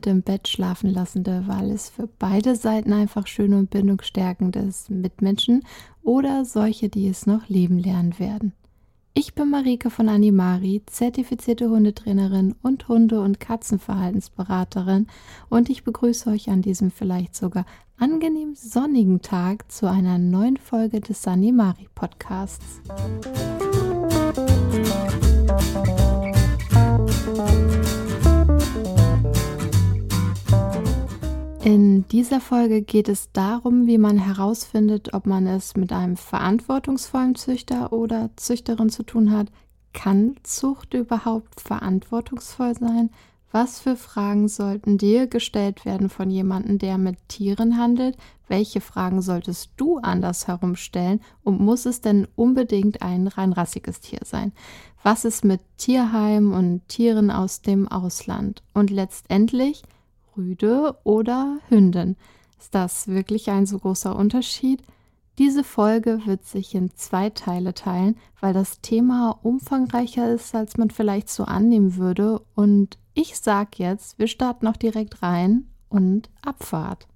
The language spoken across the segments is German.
mit im Bett schlafen lassende, weil es für beide Seiten einfach schön und bindungsstärkend ist, Mitmenschen oder solche, die es noch leben lernen werden. Ich bin Marike von Animari, zertifizierte Hundetrainerin und Hunde- und Katzenverhaltensberaterin und ich begrüße euch an diesem vielleicht sogar angenehm sonnigen Tag zu einer neuen Folge des Animari Podcasts. In dieser Folge geht es darum, wie man herausfindet, ob man es mit einem verantwortungsvollen Züchter oder Züchterin zu tun hat. Kann Zucht überhaupt verantwortungsvoll sein? Was für Fragen sollten dir gestellt werden von jemandem, der mit Tieren handelt? Welche Fragen solltest du anders herumstellen? Und muss es denn unbedingt ein reinrassiges Tier sein? Was ist mit Tierheim und Tieren aus dem Ausland? Und letztendlich, Rüde oder Hündin. Ist das wirklich ein so großer Unterschied? Diese Folge wird sich in zwei Teile teilen, weil das Thema umfangreicher ist, als man vielleicht so annehmen würde. Und ich sag jetzt, wir starten auch direkt rein und Abfahrt.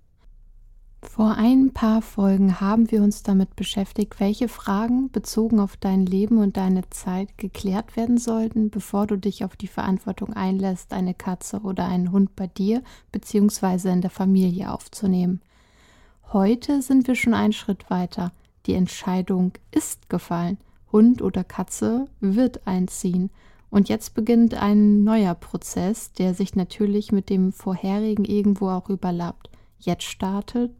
Vor ein paar Folgen haben wir uns damit beschäftigt, welche Fragen bezogen auf dein Leben und deine Zeit geklärt werden sollten, bevor du dich auf die Verantwortung einlässt, eine Katze oder einen Hund bei dir bzw. in der Familie aufzunehmen. Heute sind wir schon einen Schritt weiter. Die Entscheidung ist gefallen. Hund oder Katze wird einziehen. Und jetzt beginnt ein neuer Prozess, der sich natürlich mit dem vorherigen irgendwo auch überlappt. Jetzt startet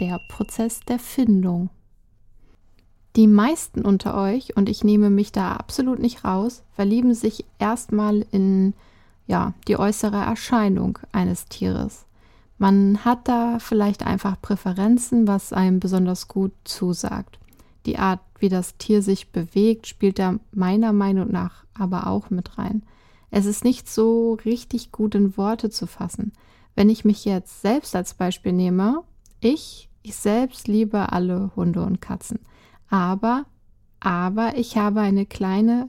der Prozess der Findung. Die meisten unter euch, und ich nehme mich da absolut nicht raus, verlieben sich erstmal in ja, die äußere Erscheinung eines Tieres. Man hat da vielleicht einfach Präferenzen, was einem besonders gut zusagt. Die Art, wie das Tier sich bewegt, spielt da meiner Meinung nach aber auch mit rein. Es ist nicht so richtig gut in Worte zu fassen. Wenn ich mich jetzt selbst als Beispiel nehme, ich ich selbst liebe alle Hunde und Katzen. Aber, aber ich habe eine kleine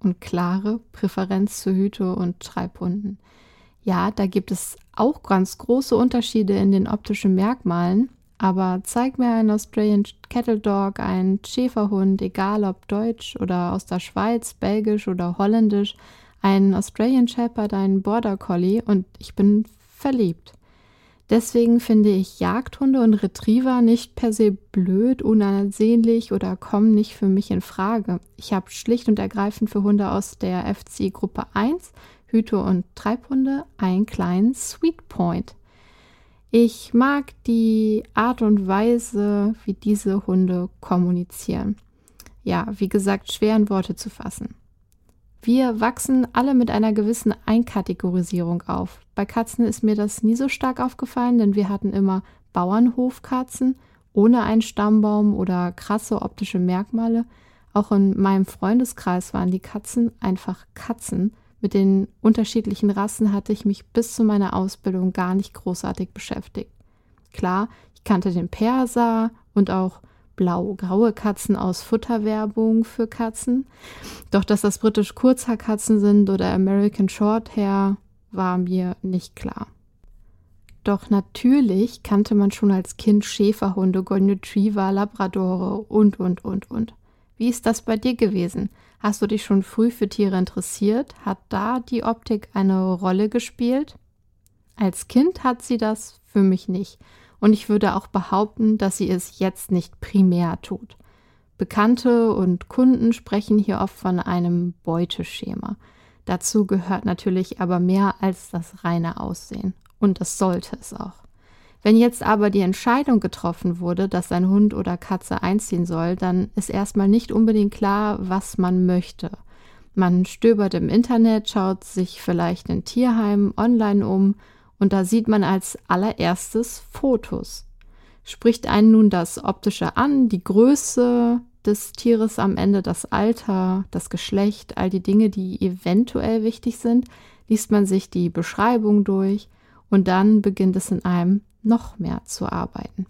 und klare Präferenz zu Hüte- und Treibhunden. Ja, da gibt es auch ganz große Unterschiede in den optischen Merkmalen, aber zeig mir einen Australian Cattle Dog, einen Schäferhund, egal ob deutsch oder aus der Schweiz, belgisch oder holländisch, einen Australian Shepherd, einen Border Collie und ich bin verliebt. Deswegen finde ich Jagdhunde und Retriever nicht per se blöd, unansehnlich oder kommen nicht für mich in Frage. Ich habe schlicht und ergreifend für Hunde aus der FCI Gruppe 1, Hüte und Treibhunde, einen kleinen Sweet Point. Ich mag die Art und Weise, wie diese Hunde kommunizieren. Ja, wie gesagt, schwer in Worte zu fassen. Wir wachsen alle mit einer gewissen Einkategorisierung auf. Bei Katzen ist mir das nie so stark aufgefallen, denn wir hatten immer Bauernhofkatzen ohne einen Stammbaum oder krasse optische Merkmale. Auch in meinem Freundeskreis waren die Katzen einfach Katzen. Mit den unterschiedlichen Rassen hatte ich mich bis zu meiner Ausbildung gar nicht großartig beschäftigt. Klar, ich kannte den Perser und auch blau-graue Katzen aus Futterwerbung für Katzen. Doch dass das britisch Kurzhaarkatzen sind oder American Shorthair, war mir nicht klar. Doch natürlich kannte man schon als Kind Schäferhunde, Golden Retriever, Labradore und, und, und, und. Wie ist das bei dir gewesen? Hast du dich schon früh für Tiere interessiert? Hat da die Optik eine Rolle gespielt? Als Kind hat sie das für mich nicht und ich würde auch behaupten, dass sie es jetzt nicht primär tut. Bekannte und Kunden sprechen hier oft von einem Beuteschema. Dazu gehört natürlich aber mehr als das reine Aussehen. Und das sollte es auch. Wenn jetzt aber die Entscheidung getroffen wurde, dass ein Hund oder Katze einziehen soll, dann ist erstmal nicht unbedingt klar, was man möchte. Man stöbert im Internet, schaut sich vielleicht in Tierheimen online um und da sieht man als allererstes Fotos. Spricht einen nun das Optische an, die Größe des Tieres am Ende, das Alter, das Geschlecht, all die Dinge, die eventuell wichtig sind, liest man sich die Beschreibung durch und dann beginnt es in einem noch mehr zu arbeiten.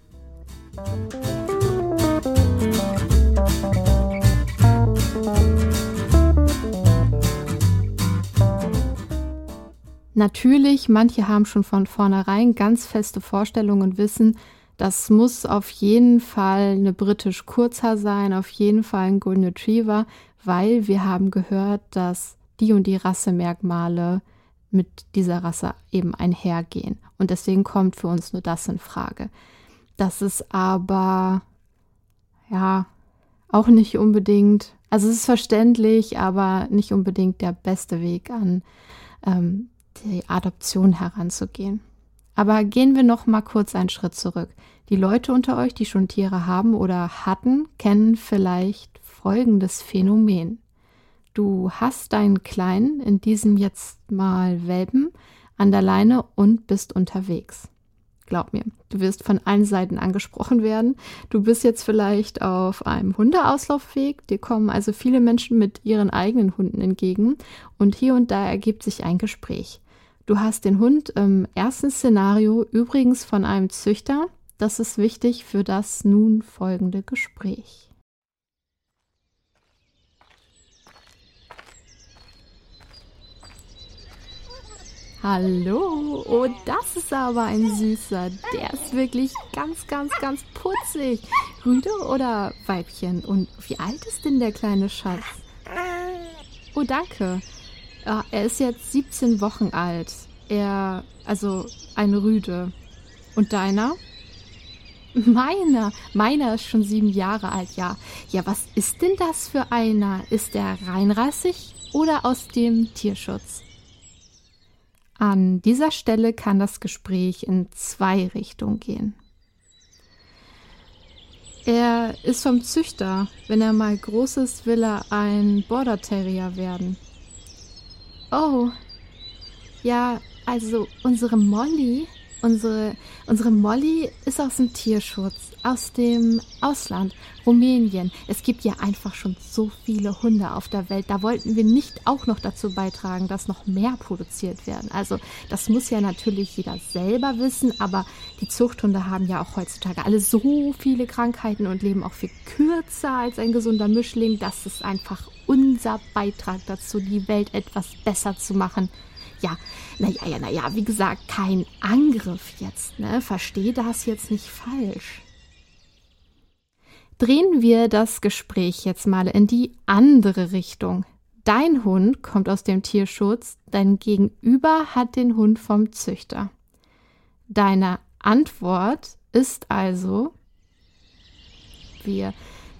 Natürlich, manche haben schon von vornherein ganz feste Vorstellungen und wissen, das muss auf jeden Fall eine britisch Kurzhaar sein, auf jeden Fall ein Golden Retriever, weil wir haben gehört, dass die und die Rassemerkmale mit dieser Rasse eben einhergehen. Und deswegen kommt für uns nur das in Frage. Das ist aber, ja, auch nicht unbedingt, also es ist verständlich, aber nicht unbedingt der beste Weg an ähm, die Adoption heranzugehen. Aber gehen wir noch mal kurz einen Schritt zurück. Die Leute unter euch, die schon Tiere haben oder hatten, kennen vielleicht folgendes Phänomen. Du hast deinen Kleinen, in diesem jetzt mal Welpen, an der Leine und bist unterwegs. Glaub mir, du wirst von allen Seiten angesprochen werden. Du bist jetzt vielleicht auf einem Hundeauslaufweg. Dir kommen also viele Menschen mit ihren eigenen Hunden entgegen und hier und da ergibt sich ein Gespräch. Du hast den Hund im ersten Szenario übrigens von einem Züchter. Das ist wichtig für das nun folgende Gespräch. Hallo, oh, das ist aber ein süßer. Der ist wirklich ganz, ganz, ganz putzig. Rüde oder Weibchen? Und wie alt ist denn der kleine Schatz? Oh, danke. Ja, er ist jetzt 17 Wochen alt. Er, also ein Rüde. Und deiner? Meiner, meiner ist schon sieben Jahre alt, ja. Ja, was ist denn das für einer? Ist der reinrassig oder aus dem Tierschutz? An dieser Stelle kann das Gespräch in zwei Richtungen gehen. Er ist vom Züchter. Wenn er mal groß ist, will er ein Border Terrier werden. Oh, ja, also unsere Molly Unsere, unsere Molly ist aus dem Tierschutz, aus dem Ausland, Rumänien. Es gibt ja einfach schon so viele Hunde auf der Welt. Da wollten wir nicht auch noch dazu beitragen, dass noch mehr produziert werden. Also das muss ja natürlich jeder selber wissen, aber die Zuchthunde haben ja auch heutzutage alle so viele Krankheiten und leben auch viel kürzer als ein gesunder Mischling. Das ist einfach unser Beitrag dazu, die Welt etwas besser zu machen ja, naja, ja, naja, wie gesagt, kein Angriff jetzt, ne? Versteh das jetzt nicht falsch. Drehen wir das Gespräch jetzt mal in die andere Richtung. Dein Hund kommt aus dem Tierschutz, dein Gegenüber hat den Hund vom Züchter. Deine Antwort ist also, wir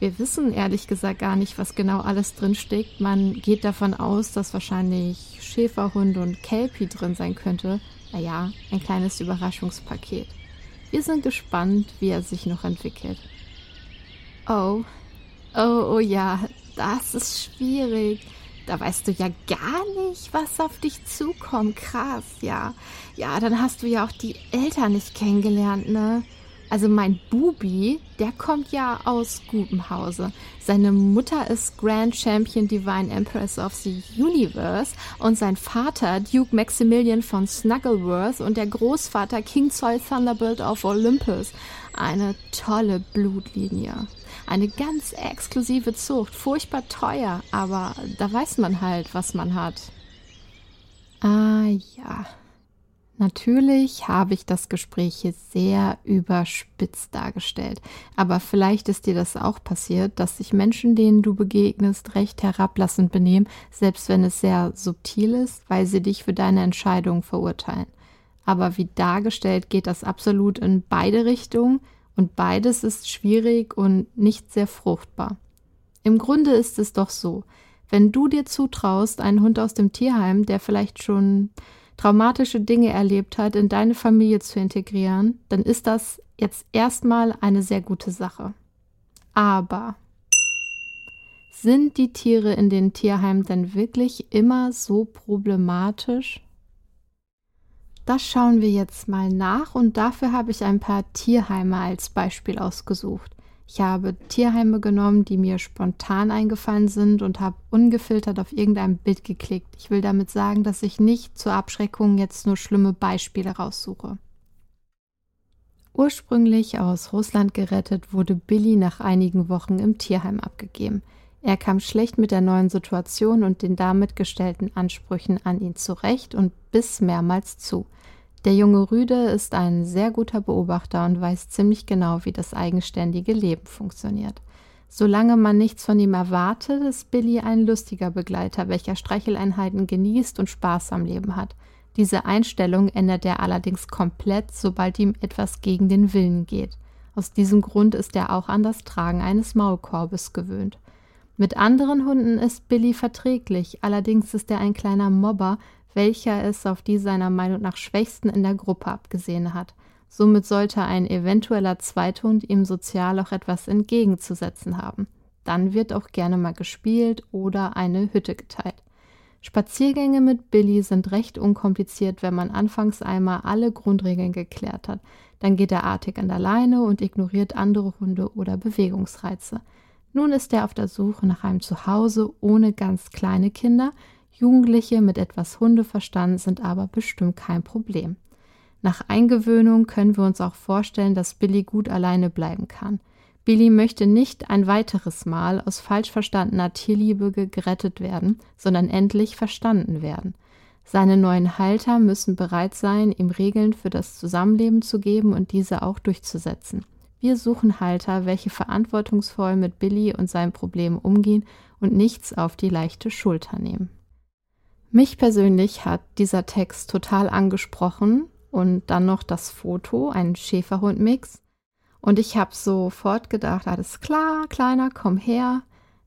wir wissen ehrlich gesagt gar nicht, was genau alles drinsteckt. Man geht davon aus, dass wahrscheinlich Schäferhund und Kelpie drin sein könnte. Naja, ein kleines Überraschungspaket. Wir sind gespannt, wie er sich noch entwickelt. Oh, oh, oh ja, das ist schwierig. Da weißt du ja gar nicht, was auf dich zukommt. Krass, ja. Ja, dann hast du ja auch die Eltern nicht kennengelernt, ne? Also mein Bubi, der kommt ja aus gutem Hause. Seine Mutter ist Grand Champion Divine Empress of the Universe und sein Vater Duke Maximilian von Snuggleworth und der Großvater King Zoll Thunderbolt of Olympus. Eine tolle Blutlinie. Eine ganz exklusive Zucht, furchtbar teuer, aber da weiß man halt, was man hat. Ah ja. Natürlich habe ich das Gespräch hier sehr überspitzt dargestellt, aber vielleicht ist dir das auch passiert, dass sich Menschen, denen du begegnest, recht herablassend benehmen, selbst wenn es sehr subtil ist, weil sie dich für deine Entscheidung verurteilen. Aber wie dargestellt geht das absolut in beide Richtungen und beides ist schwierig und nicht sehr fruchtbar. Im Grunde ist es doch so, wenn du dir zutraust, einen Hund aus dem Tierheim, der vielleicht schon traumatische Dinge erlebt hat, in deine Familie zu integrieren, dann ist das jetzt erstmal eine sehr gute Sache. Aber sind die Tiere in den Tierheimen denn wirklich immer so problematisch? Das schauen wir jetzt mal nach und dafür habe ich ein paar Tierheime als Beispiel ausgesucht. Ich habe Tierheime genommen, die mir spontan eingefallen sind und habe ungefiltert auf irgendein Bild geklickt. Ich will damit sagen, dass ich nicht zur Abschreckung jetzt nur schlimme Beispiele raussuche. Ursprünglich aus Russland gerettet, wurde Billy nach einigen Wochen im Tierheim abgegeben. Er kam schlecht mit der neuen Situation und den damit gestellten Ansprüchen an ihn zurecht und biss mehrmals zu. Der junge Rüde ist ein sehr guter Beobachter und weiß ziemlich genau, wie das eigenständige Leben funktioniert. Solange man nichts von ihm erwartet, ist Billy ein lustiger Begleiter, welcher Streicheleinheiten genießt und Spaß am Leben hat. Diese Einstellung ändert er allerdings komplett, sobald ihm etwas gegen den Willen geht. Aus diesem Grund ist er auch an das Tragen eines Maulkorbes gewöhnt. Mit anderen Hunden ist Billy verträglich, allerdings ist er ein kleiner Mobber, welcher es auf die seiner Meinung nach Schwächsten in der Gruppe abgesehen hat. Somit sollte ein eventueller Zweithund ihm sozial auch etwas entgegenzusetzen haben. Dann wird auch gerne mal gespielt oder eine Hütte geteilt. Spaziergänge mit Billy sind recht unkompliziert, wenn man anfangs einmal alle Grundregeln geklärt hat. Dann geht er artig an der Leine und ignoriert andere Hunde oder Bewegungsreize. Nun ist er auf der Suche nach einem Zuhause ohne ganz kleine Kinder. Jugendliche mit etwas Hundeverstand sind aber bestimmt kein Problem. Nach Eingewöhnung können wir uns auch vorstellen, dass Billy gut alleine bleiben kann. Billy möchte nicht ein weiteres Mal aus falsch verstandener Tierliebe gerettet werden, sondern endlich verstanden werden. Seine neuen Halter müssen bereit sein, ihm Regeln für das Zusammenleben zu geben und diese auch durchzusetzen. Wir suchen Halter, welche verantwortungsvoll mit Billy und seinen Problemen umgehen und nichts auf die leichte Schulter nehmen. Mich persönlich hat dieser Text total angesprochen und dann noch das Foto, ein Schäferhund-Mix. Und ich habe sofort gedacht, alles klar, Kleiner, komm her.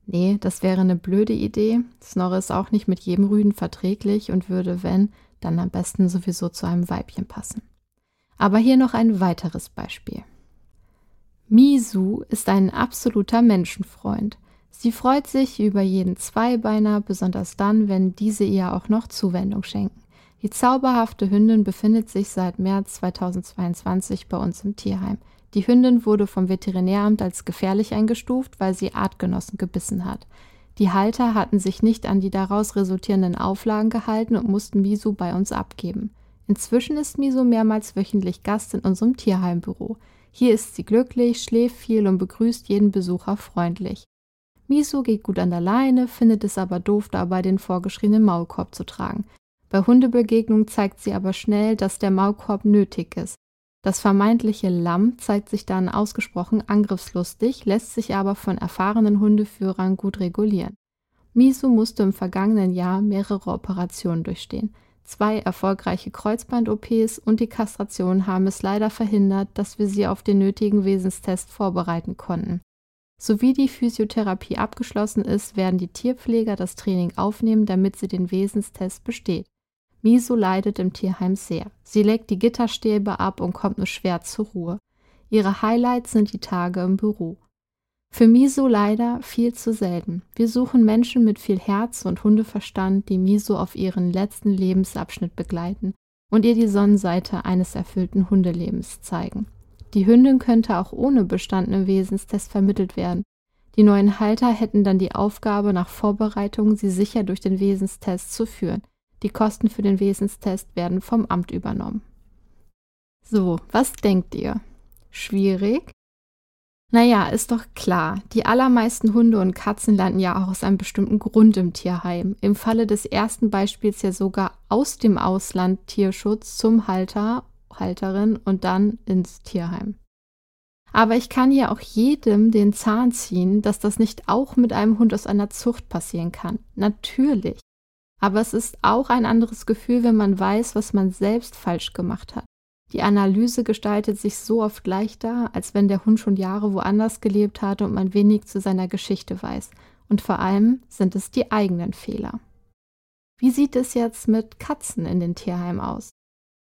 Nee, das wäre eine blöde Idee. Snorre ist auch nicht mit jedem Rüden verträglich und würde, wenn, dann am besten sowieso zu einem Weibchen passen. Aber hier noch ein weiteres Beispiel. Misu ist ein absoluter Menschenfreund. Sie freut sich über jeden Zweibeiner, besonders dann, wenn diese ihr auch noch Zuwendung schenken. Die zauberhafte Hündin befindet sich seit März 2022 bei uns im Tierheim. Die Hündin wurde vom Veterinäramt als gefährlich eingestuft, weil sie Artgenossen gebissen hat. Die Halter hatten sich nicht an die daraus resultierenden Auflagen gehalten und mussten Misu bei uns abgeben. Inzwischen ist Misu mehrmals wöchentlich Gast in unserem Tierheimbüro. Hier ist sie glücklich, schläft viel und begrüßt jeden Besucher freundlich. Misu geht gut an der Leine, findet es aber doof, dabei den vorgeschriebenen Maulkorb zu tragen. Bei Hundebegegnungen zeigt sie aber schnell, dass der Maulkorb nötig ist. Das vermeintliche Lamm zeigt sich dann ausgesprochen angriffslustig, lässt sich aber von erfahrenen Hundeführern gut regulieren. Misu musste im vergangenen Jahr mehrere Operationen durchstehen. Zwei erfolgreiche Kreuzband-OPs und die Kastration haben es leider verhindert, dass wir sie auf den nötigen Wesenstest vorbereiten konnten. Sowie die Physiotherapie abgeschlossen ist, werden die Tierpfleger das Training aufnehmen, damit sie den Wesenstest besteht. Miso leidet im Tierheim sehr. Sie legt die Gitterstäbe ab und kommt nur schwer zur Ruhe. Ihre Highlights sind die Tage im Büro. Für Miso leider viel zu selten. Wir suchen Menschen mit viel Herz und Hundeverstand, die Miso auf ihren letzten Lebensabschnitt begleiten und ihr die Sonnenseite eines erfüllten Hundelebens zeigen. Die Hündin könnte auch ohne bestandene Wesenstest vermittelt werden. Die neuen Halter hätten dann die Aufgabe, nach Vorbereitung sie sicher durch den Wesenstest zu führen. Die Kosten für den Wesenstest werden vom Amt übernommen. So, was denkt ihr? Schwierig? Naja, ist doch klar, die allermeisten Hunde und Katzen landen ja auch aus einem bestimmten Grund im Tierheim. Im Falle des ersten Beispiels ja sogar aus dem Ausland Tierschutz zum Halter, Halterin und dann ins Tierheim. Aber ich kann ja auch jedem den Zahn ziehen, dass das nicht auch mit einem Hund aus einer Zucht passieren kann. Natürlich. Aber es ist auch ein anderes Gefühl, wenn man weiß, was man selbst falsch gemacht hat. Die Analyse gestaltet sich so oft leichter, als wenn der Hund schon Jahre woanders gelebt hat und man wenig zu seiner Geschichte weiß. Und vor allem sind es die eigenen Fehler. Wie sieht es jetzt mit Katzen in den Tierheimen aus?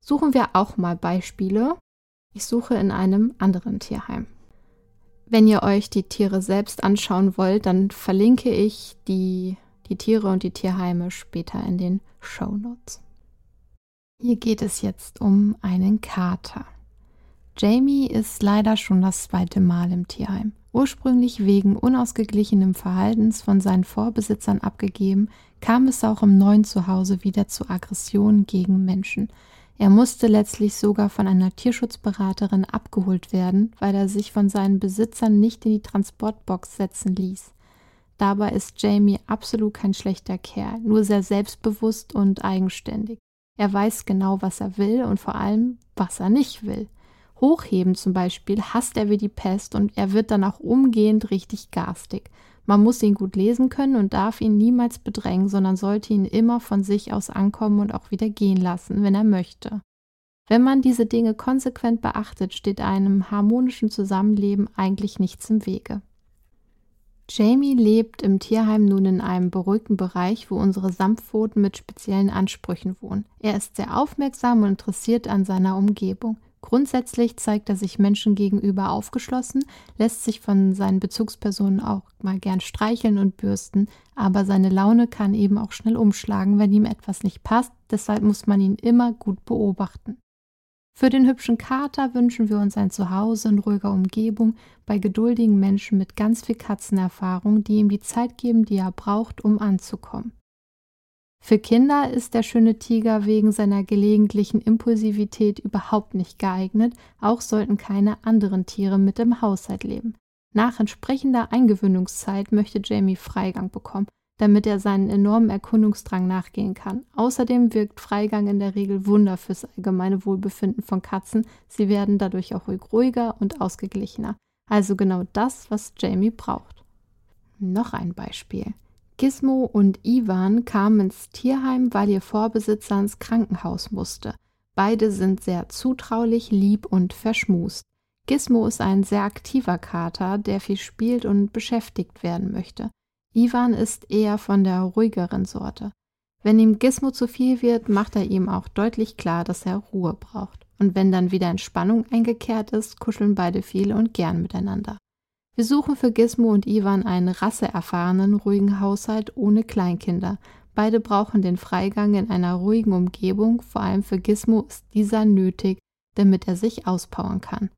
Suchen wir auch mal Beispiele. Ich suche in einem anderen Tierheim. Wenn ihr euch die Tiere selbst anschauen wollt, dann verlinke ich die die Tiere und die Tierheime später in den Show Notes. Hier geht es jetzt um einen Kater. Jamie ist leider schon das zweite Mal im Tierheim. Ursprünglich wegen unausgeglichenem Verhaltens von seinen Vorbesitzern abgegeben, kam es auch im neuen Zuhause wieder zu Aggressionen gegen Menschen. Er musste letztlich sogar von einer Tierschutzberaterin abgeholt werden, weil er sich von seinen Besitzern nicht in die Transportbox setzen ließ. Dabei ist Jamie absolut kein schlechter Kerl, nur sehr selbstbewusst und eigenständig. Er weiß genau, was er will und vor allem, was er nicht will. Hochheben zum Beispiel hasst er wie die Pest und er wird dann auch umgehend richtig garstig. Man muss ihn gut lesen können und darf ihn niemals bedrängen, sondern sollte ihn immer von sich aus ankommen und auch wieder gehen lassen, wenn er möchte. Wenn man diese Dinge konsequent beachtet, steht einem harmonischen Zusammenleben eigentlich nichts im Wege. Jamie lebt im Tierheim nun in einem beruhigten Bereich, wo unsere Samtpfoten mit speziellen Ansprüchen wohnen. Er ist sehr aufmerksam und interessiert an seiner Umgebung. Grundsätzlich zeigt er sich Menschen gegenüber aufgeschlossen, lässt sich von seinen Bezugspersonen auch mal gern streicheln und bürsten, aber seine Laune kann eben auch schnell umschlagen, wenn ihm etwas nicht passt, deshalb muss man ihn immer gut beobachten. Für den hübschen Kater wünschen wir uns ein Zuhause in ruhiger Umgebung bei geduldigen Menschen mit ganz viel Katzenerfahrung, die ihm die Zeit geben, die er braucht, um anzukommen. Für Kinder ist der schöne Tiger wegen seiner gelegentlichen Impulsivität überhaupt nicht geeignet, auch sollten keine anderen Tiere mit im Haushalt leben. Nach entsprechender Eingewöhnungszeit möchte Jamie Freigang bekommen, damit er seinen enormen Erkundungsdrang nachgehen kann. Außerdem wirkt Freigang in der Regel Wunder fürs allgemeine Wohlbefinden von Katzen. Sie werden dadurch auch ruhig ruhiger und ausgeglichener. Also genau das, was Jamie braucht. Noch ein Beispiel. Gizmo und Ivan kamen ins Tierheim, weil ihr Vorbesitzer ins Krankenhaus musste. Beide sind sehr zutraulich, lieb und verschmust. Gizmo ist ein sehr aktiver Kater, der viel spielt und beschäftigt werden möchte. Ivan ist eher von der ruhigeren Sorte. Wenn ihm Gizmo zu viel wird, macht er ihm auch deutlich klar, dass er Ruhe braucht. Und wenn dann wieder Entspannung eingekehrt ist, kuscheln beide viel und gern miteinander. Wir suchen für Gizmo und Ivan einen rasseerfahrenen, ruhigen Haushalt ohne Kleinkinder. Beide brauchen den Freigang in einer ruhigen Umgebung, vor allem für Gizmo ist dieser nötig, damit er sich auspowern kann.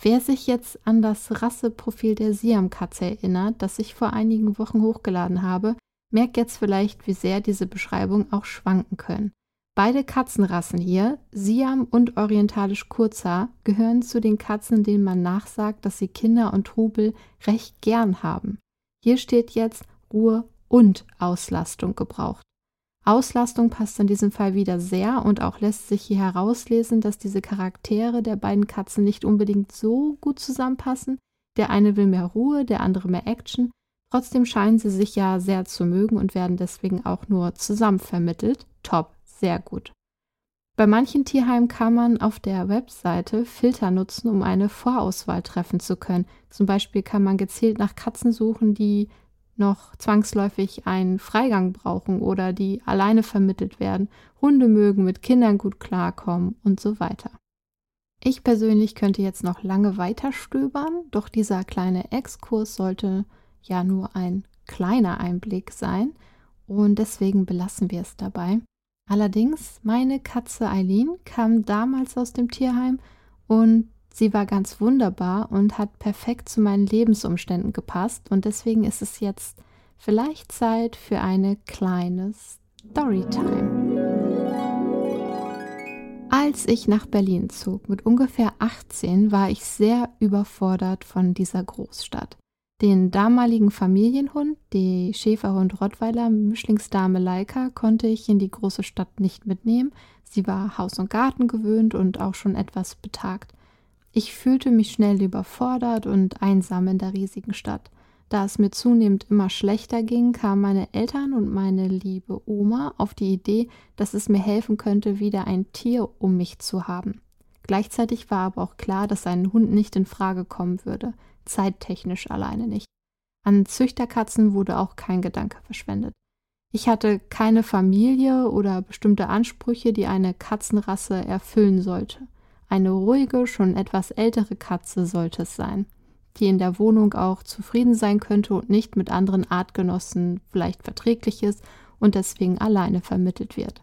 Wer sich jetzt an das Rasseprofil der Siamkatze erinnert, das ich vor einigen Wochen hochgeladen habe, merkt jetzt vielleicht, wie sehr diese Beschreibungen auch schwanken können. Beide Katzenrassen hier, Siam und orientalisch Kurzhaar, gehören zu den Katzen, denen man nachsagt, dass sie Kinder und Trubel recht gern haben. Hier steht jetzt Ruhe und Auslastung gebraucht. Auslastung passt in diesem Fall wieder sehr und auch lässt sich hier herauslesen, dass diese Charaktere der beiden Katzen nicht unbedingt so gut zusammenpassen. Der eine will mehr Ruhe, der andere mehr Action. Trotzdem scheinen sie sich ja sehr zu mögen und werden deswegen auch nur zusammen vermittelt. Top, sehr gut. Bei manchen Tierheimen kann man auf der Webseite Filter nutzen, um eine Vorauswahl treffen zu können. Zum Beispiel kann man gezielt nach Katzen suchen, die noch zwangsläufig einen Freigang brauchen oder die alleine vermittelt werden, Hunde mögen mit Kindern gut klarkommen und so weiter. Ich persönlich könnte jetzt noch lange weiter stöbern, doch dieser kleine Exkurs sollte ja nur ein kleiner Einblick sein und deswegen belassen wir es dabei. Allerdings, meine Katze Eileen kam damals aus dem Tierheim und Sie war ganz wunderbar und hat perfekt zu meinen Lebensumständen gepasst und deswegen ist es jetzt vielleicht Zeit für eine kleine Storytime. Als ich nach Berlin zog, mit ungefähr 18, war ich sehr überfordert von dieser Großstadt. Den damaligen Familienhund, die Schäferhund Rottweiler Mischlingsdame Leica, konnte ich in die große Stadt nicht mitnehmen. Sie war Haus und Garten gewöhnt und auch schon etwas betagt. Ich fühlte mich schnell überfordert und einsam in der riesigen Stadt. Da es mir zunehmend immer schlechter ging, kamen meine Eltern und meine liebe Oma auf die Idee, dass es mir helfen könnte, wieder ein Tier um mich zu haben. Gleichzeitig war aber auch klar, dass ein Hund nicht in Frage kommen würde, zeittechnisch alleine nicht. An Züchterkatzen wurde auch kein Gedanke verschwendet. Ich hatte keine Familie oder bestimmte Ansprüche, die eine Katzenrasse erfüllen sollte. Eine ruhige, schon etwas ältere Katze sollte es sein, die in der Wohnung auch zufrieden sein könnte und nicht mit anderen Artgenossen vielleicht verträglich ist und deswegen alleine vermittelt wird.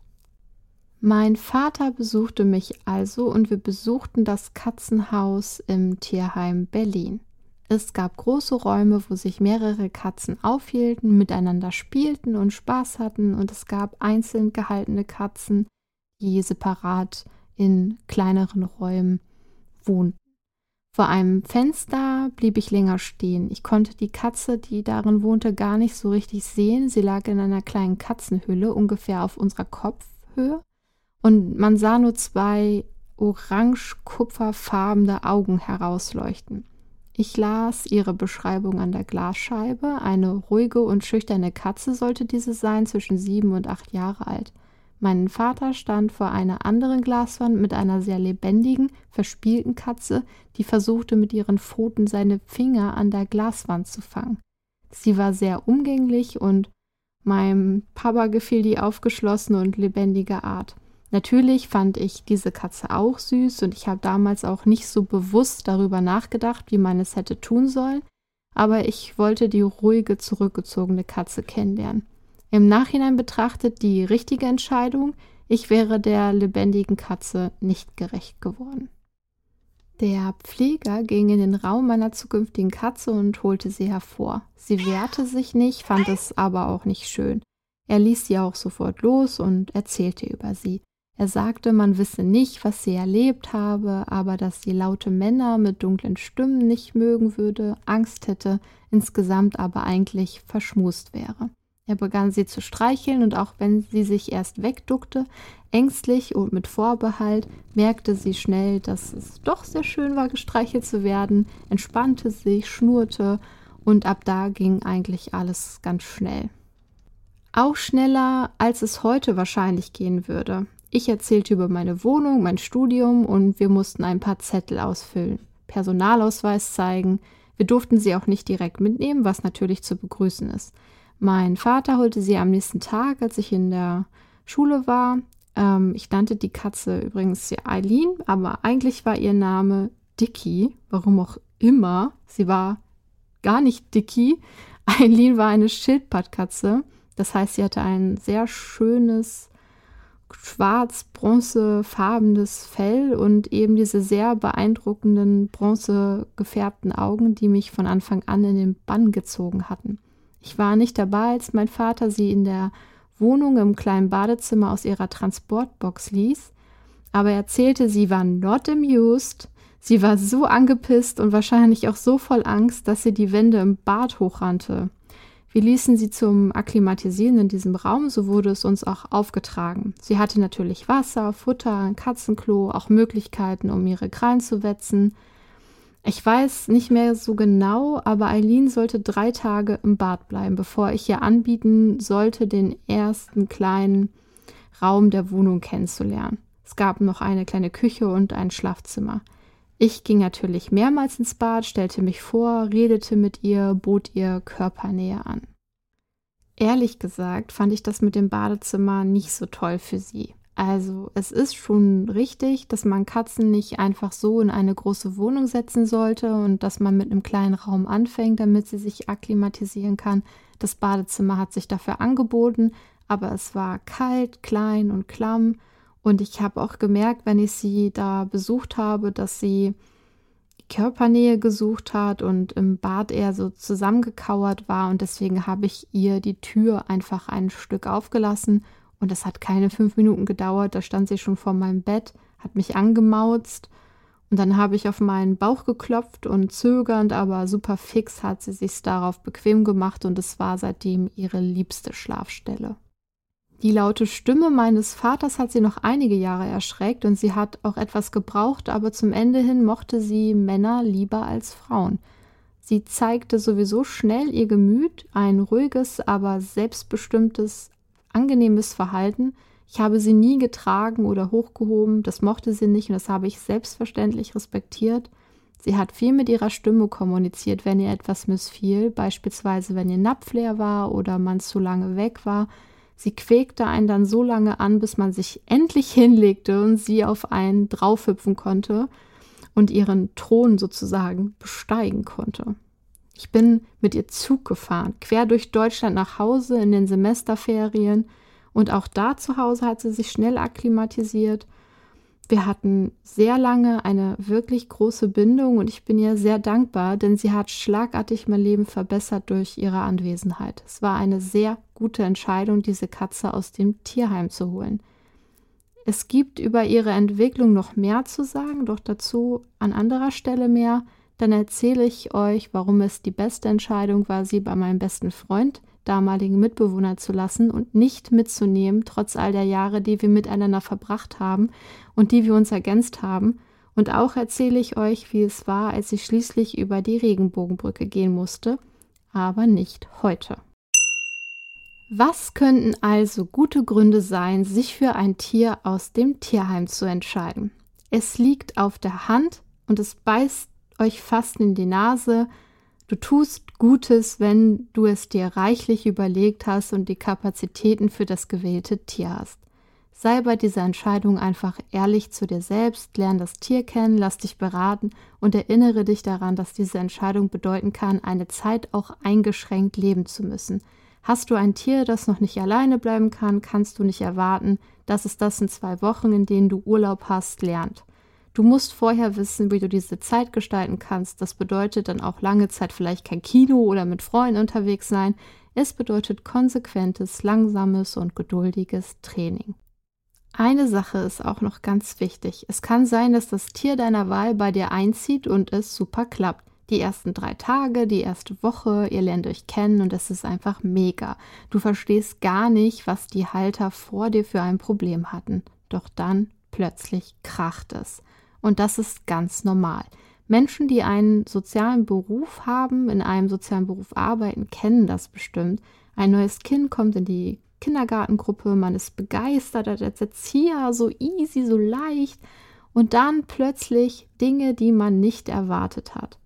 Mein Vater besuchte mich also und wir besuchten das Katzenhaus im Tierheim Berlin. Es gab große Räume, wo sich mehrere Katzen aufhielten, miteinander spielten und Spaß hatten und es gab einzeln gehaltene Katzen, die separat in kleineren Räumen wohnten. Vor einem Fenster blieb ich länger stehen. Ich konnte die Katze, die darin wohnte, gar nicht so richtig sehen. Sie lag in einer kleinen Katzenhülle, ungefähr auf unserer Kopfhöhe. Und man sah nur zwei orange-kupferfarbene Augen herausleuchten. Ich las ihre Beschreibung an der Glasscheibe. Eine ruhige und schüchterne Katze sollte diese sein, zwischen sieben und acht Jahre alt. Mein Vater stand vor einer anderen Glaswand mit einer sehr lebendigen, verspielten Katze, die versuchte mit ihren Pfoten seine Finger an der Glaswand zu fangen. Sie war sehr umgänglich und meinem Papa gefiel die aufgeschlossene und lebendige Art. Natürlich fand ich diese Katze auch süß und ich habe damals auch nicht so bewusst darüber nachgedacht, wie man es hätte tun sollen, aber ich wollte die ruhige, zurückgezogene Katze kennenlernen. Im Nachhinein betrachtet die richtige Entscheidung, ich wäre der lebendigen Katze nicht gerecht geworden. Der Pfleger ging in den Raum meiner zukünftigen Katze und holte sie hervor. Sie wehrte sich nicht, fand es aber auch nicht schön. Er ließ sie auch sofort los und erzählte über sie. Er sagte, man wisse nicht, was sie erlebt habe, aber dass sie laute Männer mit dunklen Stimmen nicht mögen würde, Angst hätte, insgesamt aber eigentlich verschmust wäre. Er begann sie zu streicheln und auch wenn sie sich erst wegduckte, ängstlich und mit Vorbehalt, merkte sie schnell, dass es doch sehr schön war, gestreichelt zu werden, entspannte sich, schnurrte und ab da ging eigentlich alles ganz schnell. Auch schneller, als es heute wahrscheinlich gehen würde. Ich erzählte über meine Wohnung, mein Studium und wir mussten ein paar Zettel ausfüllen, Personalausweis zeigen. Wir durften sie auch nicht direkt mitnehmen, was natürlich zu begrüßen ist. Mein Vater holte sie am nächsten Tag, als ich in der Schule war. Ähm, ich nannte die Katze übrigens Eileen, aber eigentlich war ihr Name Dicky, warum auch immer. Sie war gar nicht Dicky. Eileen war eine Schildpattkatze. Das heißt, sie hatte ein sehr schönes schwarz-bronzefarbenes Fell und eben diese sehr beeindruckenden bronze gefärbten Augen, die mich von Anfang an in den Bann gezogen hatten. Ich war nicht dabei, als mein Vater sie in der Wohnung im kleinen Badezimmer aus ihrer Transportbox ließ, aber er erzählte, sie war not amused. Sie war so angepisst und wahrscheinlich auch so voll Angst, dass sie die Wände im Bad hochrannte. Wir ließen sie zum Akklimatisieren in diesem Raum, so wurde es uns auch aufgetragen. Sie hatte natürlich Wasser, Futter, ein Katzenklo, auch Möglichkeiten, um ihre Krallen zu wetzen. Ich weiß nicht mehr so genau, aber Eileen sollte drei Tage im Bad bleiben, bevor ich ihr anbieten sollte, den ersten kleinen Raum der Wohnung kennenzulernen. Es gab noch eine kleine Küche und ein Schlafzimmer. Ich ging natürlich mehrmals ins Bad, stellte mich vor, redete mit ihr, bot ihr Körpernähe an. Ehrlich gesagt fand ich das mit dem Badezimmer nicht so toll für sie. Also es ist schon richtig, dass man Katzen nicht einfach so in eine große Wohnung setzen sollte und dass man mit einem kleinen Raum anfängt, damit sie sich akklimatisieren kann. Das Badezimmer hat sich dafür angeboten, aber es war kalt, klein und klamm. Und ich habe auch gemerkt, wenn ich sie da besucht habe, dass sie Körpernähe gesucht hat und im Bad eher so zusammengekauert war. Und deswegen habe ich ihr die Tür einfach ein Stück aufgelassen und es hat keine fünf Minuten gedauert, da stand sie schon vor meinem Bett, hat mich angemauzt. Und dann habe ich auf meinen Bauch geklopft und zögernd, aber super fix hat sie sich darauf bequem gemacht und es war seitdem ihre liebste Schlafstelle. Die laute Stimme meines Vaters hat sie noch einige Jahre erschreckt und sie hat auch etwas gebraucht, aber zum Ende hin mochte sie Männer lieber als Frauen. Sie zeigte sowieso schnell ihr Gemüt, ein ruhiges, aber selbstbestimmtes, angenehmes Verhalten. Ich habe sie nie getragen oder hochgehoben, das mochte sie nicht und das habe ich selbstverständlich respektiert. Sie hat viel mit ihrer Stimme kommuniziert, wenn ihr etwas missfiel, beispielsweise wenn ihr Napf leer war oder man zu lange weg war. Sie quäkte einen dann so lange an, bis man sich endlich hinlegte und sie auf einen draufhüpfen konnte und ihren Thron sozusagen besteigen konnte. Ich bin mit ihr Zug gefahren, quer durch Deutschland nach Hause in den Semesterferien. Und auch da zu Hause hat sie sich schnell akklimatisiert. Wir hatten sehr lange eine wirklich große Bindung und ich bin ihr sehr dankbar, denn sie hat schlagartig mein Leben verbessert durch ihre Anwesenheit. Es war eine sehr gute Entscheidung, diese Katze aus dem Tierheim zu holen. Es gibt über ihre Entwicklung noch mehr zu sagen, doch dazu an anderer Stelle mehr. Dann erzähle ich euch, warum es die beste Entscheidung war, sie bei meinem besten Freund, damaligen Mitbewohner zu lassen und nicht mitzunehmen, trotz all der Jahre, die wir miteinander verbracht haben und die wir uns ergänzt haben. Und auch erzähle ich euch, wie es war, als ich schließlich über die Regenbogenbrücke gehen musste, aber nicht heute. Was könnten also gute Gründe sein, sich für ein Tier aus dem Tierheim zu entscheiden? Es liegt auf der Hand und es beißt euch fast in die Nase. Du tust Gutes, wenn du es dir reichlich überlegt hast und die Kapazitäten für das gewählte Tier hast. Sei bei dieser Entscheidung einfach ehrlich zu dir selbst, lern das Tier kennen, lass dich beraten und erinnere dich daran, dass diese Entscheidung bedeuten kann, eine Zeit auch eingeschränkt leben zu müssen – Hast du ein Tier, das noch nicht alleine bleiben kann, kannst du nicht erwarten, dass es das in zwei Wochen, in denen du Urlaub hast, lernt. Du musst vorher wissen, wie du diese Zeit gestalten kannst. Das bedeutet dann auch lange Zeit vielleicht kein Kino oder mit Freunden unterwegs sein. Es bedeutet konsequentes, langsames und geduldiges Training. Eine Sache ist auch noch ganz wichtig. Es kann sein, dass das Tier deiner Wahl bei dir einzieht und es super klappt die ersten drei Tage, die erste Woche, ihr lernt euch kennen und es ist einfach mega. Du verstehst gar nicht, was die Halter vor dir für ein Problem hatten. Doch dann plötzlich kracht es. Und das ist ganz normal. Menschen, die einen sozialen Beruf haben, in einem sozialen Beruf arbeiten, kennen das bestimmt. Ein neues Kind kommt in die Kindergartengruppe, man ist begeistert als Erzieher, so easy, so leicht. Und dann plötzlich Dinge, die man nicht erwartet hat.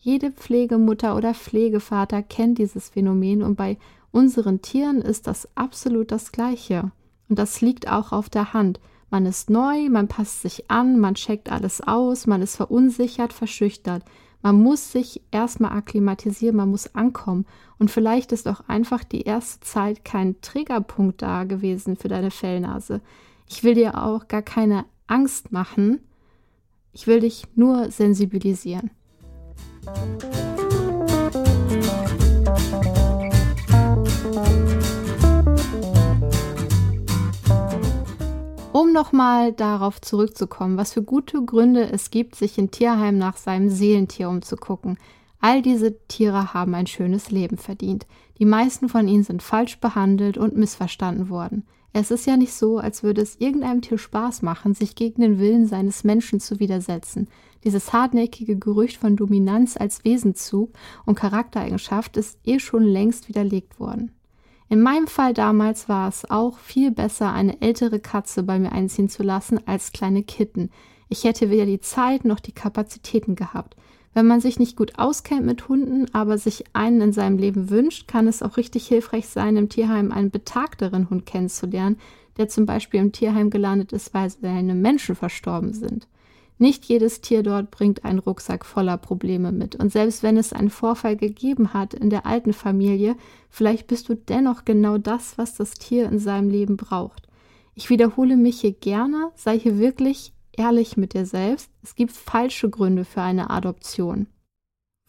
Jede Pflegemutter oder Pflegevater kennt dieses Phänomen und bei unseren Tieren ist das absolut das Gleiche. Und das liegt auch auf der Hand. Man ist neu, man passt sich an, man checkt alles aus, man ist verunsichert, verschüchtert. Man muss sich erstmal akklimatisieren, man muss ankommen. Und vielleicht ist auch einfach die erste Zeit kein Triggerpunkt da gewesen für deine Fellnase. Ich will dir auch gar keine Angst machen. Ich will dich nur sensibilisieren. Nochmal darauf zurückzukommen, was für gute Gründe es gibt, sich in Tierheim nach seinem Seelentier umzugucken. All diese Tiere haben ein schönes Leben verdient. Die meisten von ihnen sind falsch behandelt und missverstanden worden. Es ist ja nicht so, als würde es irgendeinem Tier Spaß machen, sich gegen den Willen seines Menschen zu widersetzen. Dieses hartnäckige Gerücht von Dominanz als Wesenzug und Charaktereigenschaft ist eh schon längst widerlegt worden. In meinem Fall damals war es auch viel besser, eine ältere Katze bei mir einziehen zu lassen als kleine Kitten. Ich hätte weder die Zeit noch die Kapazitäten gehabt. Wenn man sich nicht gut auskennt mit Hunden, aber sich einen in seinem Leben wünscht, kann es auch richtig hilfreich sein, im Tierheim einen betagteren Hund kennenzulernen, der zum Beispiel im Tierheim gelandet ist, weil seine Menschen verstorben sind. Nicht jedes Tier dort bringt einen Rucksack voller Probleme mit. Und selbst wenn es einen Vorfall gegeben hat in der alten Familie, vielleicht bist du dennoch genau das, was das Tier in seinem Leben braucht. Ich wiederhole mich hier gerne, sei hier wirklich ehrlich mit dir selbst. Es gibt falsche Gründe für eine Adoption.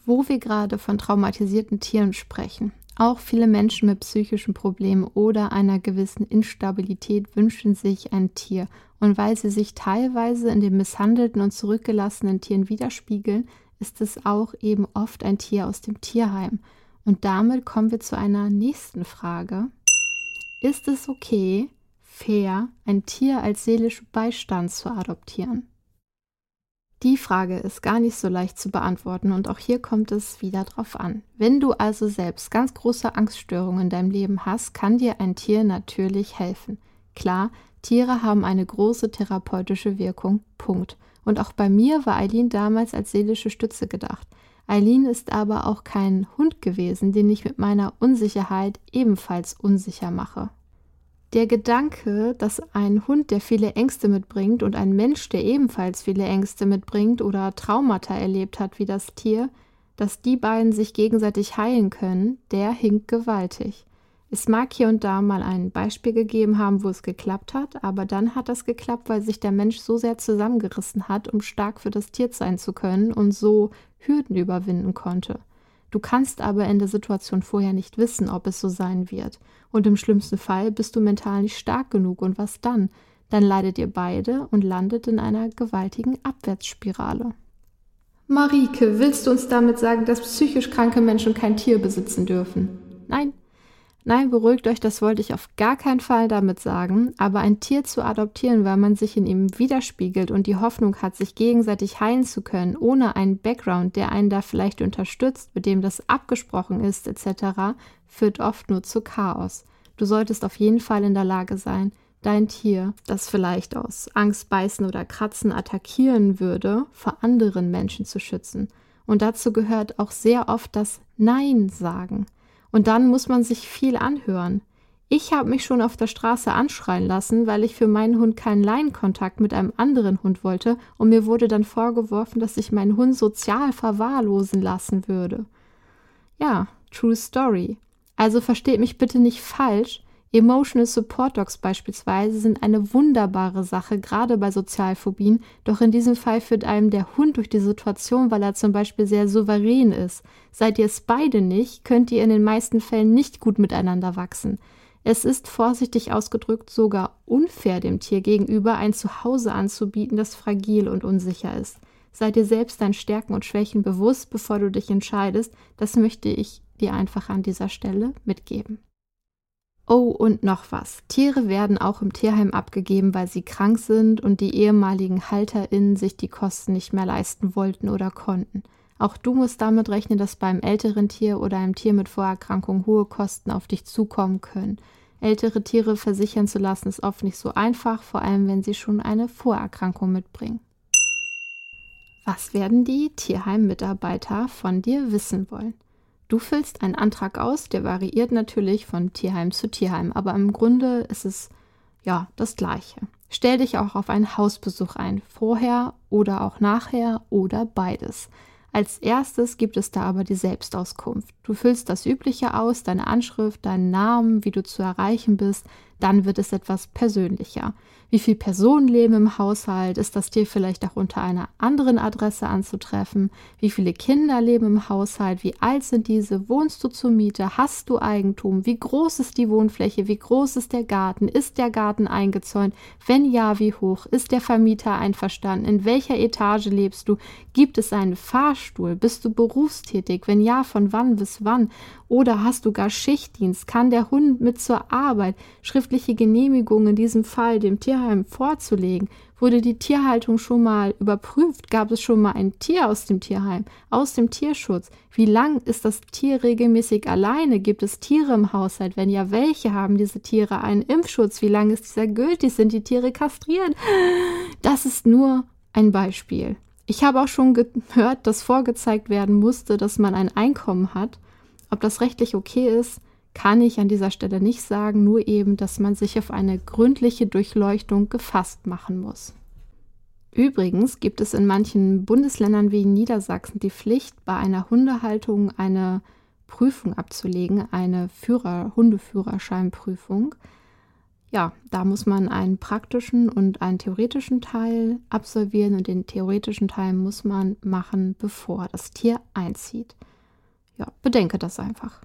Wo wir gerade von traumatisierten Tieren sprechen. Auch viele Menschen mit psychischen Problemen oder einer gewissen Instabilität wünschen sich ein Tier. Und weil sie sich teilweise in den misshandelten und zurückgelassenen Tieren widerspiegeln, ist es auch eben oft ein Tier aus dem Tierheim. Und damit kommen wir zu einer nächsten Frage. Ist es okay, fair, ein Tier als seelischen Beistand zu adoptieren? Die Frage ist gar nicht so leicht zu beantworten und auch hier kommt es wieder drauf an. Wenn du also selbst ganz große Angststörungen in deinem Leben hast, kann dir ein Tier natürlich helfen. Klar, Tiere haben eine große therapeutische Wirkung. Punkt. Und auch bei mir war Eileen damals als seelische Stütze gedacht. Eileen ist aber auch kein Hund gewesen, den ich mit meiner Unsicherheit ebenfalls unsicher mache. Der Gedanke, dass ein Hund, der viele Ängste mitbringt, und ein Mensch, der ebenfalls viele Ängste mitbringt oder Traumata erlebt hat wie das Tier, dass die beiden sich gegenseitig heilen können, der hinkt gewaltig. Es mag hier und da mal ein Beispiel gegeben haben, wo es geklappt hat, aber dann hat das geklappt, weil sich der Mensch so sehr zusammengerissen hat, um stark für das Tier sein zu können und so Hürden überwinden konnte. Du kannst aber in der Situation vorher nicht wissen, ob es so sein wird. Und im schlimmsten Fall bist du mental nicht stark genug. Und was dann? dann leidet ihr beide und landet in einer gewaltigen Abwärtsspirale. Marike, willst du uns damit sagen, dass psychisch kranke Menschen kein Tier besitzen dürfen? Nein, Nein, beruhigt euch, das wollte ich auf gar keinen Fall damit sagen, aber ein Tier zu adoptieren, weil man sich in ihm widerspiegelt und die Hoffnung hat, sich gegenseitig heilen zu können, ohne einen Background, der einen da vielleicht unterstützt, mit dem das abgesprochen ist, etc., führt oft nur zu Chaos. Du solltest auf jeden Fall in der Lage sein, dein Tier, das vielleicht aus Angst, Beißen oder Kratzen attackieren würde, vor anderen Menschen zu schützen. Und dazu gehört auch sehr oft das Nein sagen. Und dann muss man sich viel anhören. Ich habe mich schon auf der Straße anschreien lassen, weil ich für meinen Hund keinen Leinkontakt mit einem anderen Hund wollte und mir wurde dann vorgeworfen, dass ich meinen Hund sozial verwahrlosen lassen würde. Ja, true story. Also versteht mich bitte nicht falsch, Emotional Support Dogs beispielsweise sind eine wunderbare Sache, gerade bei Sozialphobien, doch in diesem Fall führt einem der Hund durch die Situation, weil er zum Beispiel sehr souverän ist. Seid ihr es beide nicht, könnt ihr in den meisten Fällen nicht gut miteinander wachsen. Es ist vorsichtig ausgedrückt sogar unfair dem Tier gegenüber, ein Zuhause anzubieten, das fragil und unsicher ist. Seid dir selbst deinen Stärken und Schwächen bewusst, bevor du dich entscheidest. Das möchte ich dir einfach an dieser Stelle mitgeben. Oh, und noch was. Tiere werden auch im Tierheim abgegeben, weil sie krank sind und die ehemaligen HalterInnen sich die Kosten nicht mehr leisten wollten oder konnten. Auch du musst damit rechnen, dass beim älteren Tier oder einem Tier mit Vorerkrankung hohe Kosten auf dich zukommen können. Ältere Tiere versichern zu lassen ist oft nicht so einfach, vor allem wenn sie schon eine Vorerkrankung mitbringen. Was werden die Tierheim-Mitarbeiter von dir wissen wollen? Du füllst einen Antrag aus, der variiert natürlich von Tierheim zu Tierheim, aber im Grunde ist es ja das gleiche. Stell dich auch auf einen Hausbesuch ein, vorher oder auch nachher oder beides. Als erstes gibt es da aber die Selbstauskunft. Du füllst das Übliche aus, deine Anschrift, deinen Namen, wie du zu erreichen bist, dann wird es etwas persönlicher. Wie viele Personen leben im Haushalt? Ist das Tier vielleicht auch unter einer anderen Adresse anzutreffen? Wie viele Kinder leben im Haushalt? Wie alt sind diese? Wohnst du zur Miete? Hast du Eigentum? Wie groß ist die Wohnfläche? Wie groß ist der Garten? Ist der Garten eingezäunt? Wenn ja, wie hoch? Ist der Vermieter einverstanden? In welcher Etage lebst du? Gibt es einen Fahrstuhl? Bist du berufstätig? Wenn ja, von wann bis wann? Oder hast du gar Schichtdienst? Kann der Hund mit zur Arbeit? Schriftliche Genehmigung in diesem Fall dem Tierheim vorzulegen? Wurde die Tierhaltung schon mal überprüft? Gab es schon mal ein Tier aus dem Tierheim, aus dem Tierschutz? Wie lang ist das Tier regelmäßig alleine? Gibt es Tiere im Haushalt? Wenn ja, welche haben diese Tiere einen Impfschutz? Wie lange ist dieser gültig? Sind die Tiere kastriert? Das ist nur ein Beispiel. Ich habe auch schon gehört, dass vorgezeigt werden musste, dass man ein Einkommen hat ob das rechtlich okay ist, kann ich an dieser Stelle nicht sagen, nur eben, dass man sich auf eine gründliche Durchleuchtung gefasst machen muss. Übrigens gibt es in manchen Bundesländern wie Niedersachsen die Pflicht, bei einer Hundehaltung eine Prüfung abzulegen, eine Führer, Hundeführerscheinprüfung. Ja, da muss man einen praktischen und einen theoretischen Teil absolvieren und den theoretischen Teil muss man machen, bevor das Tier einzieht. Ja, bedenke das einfach.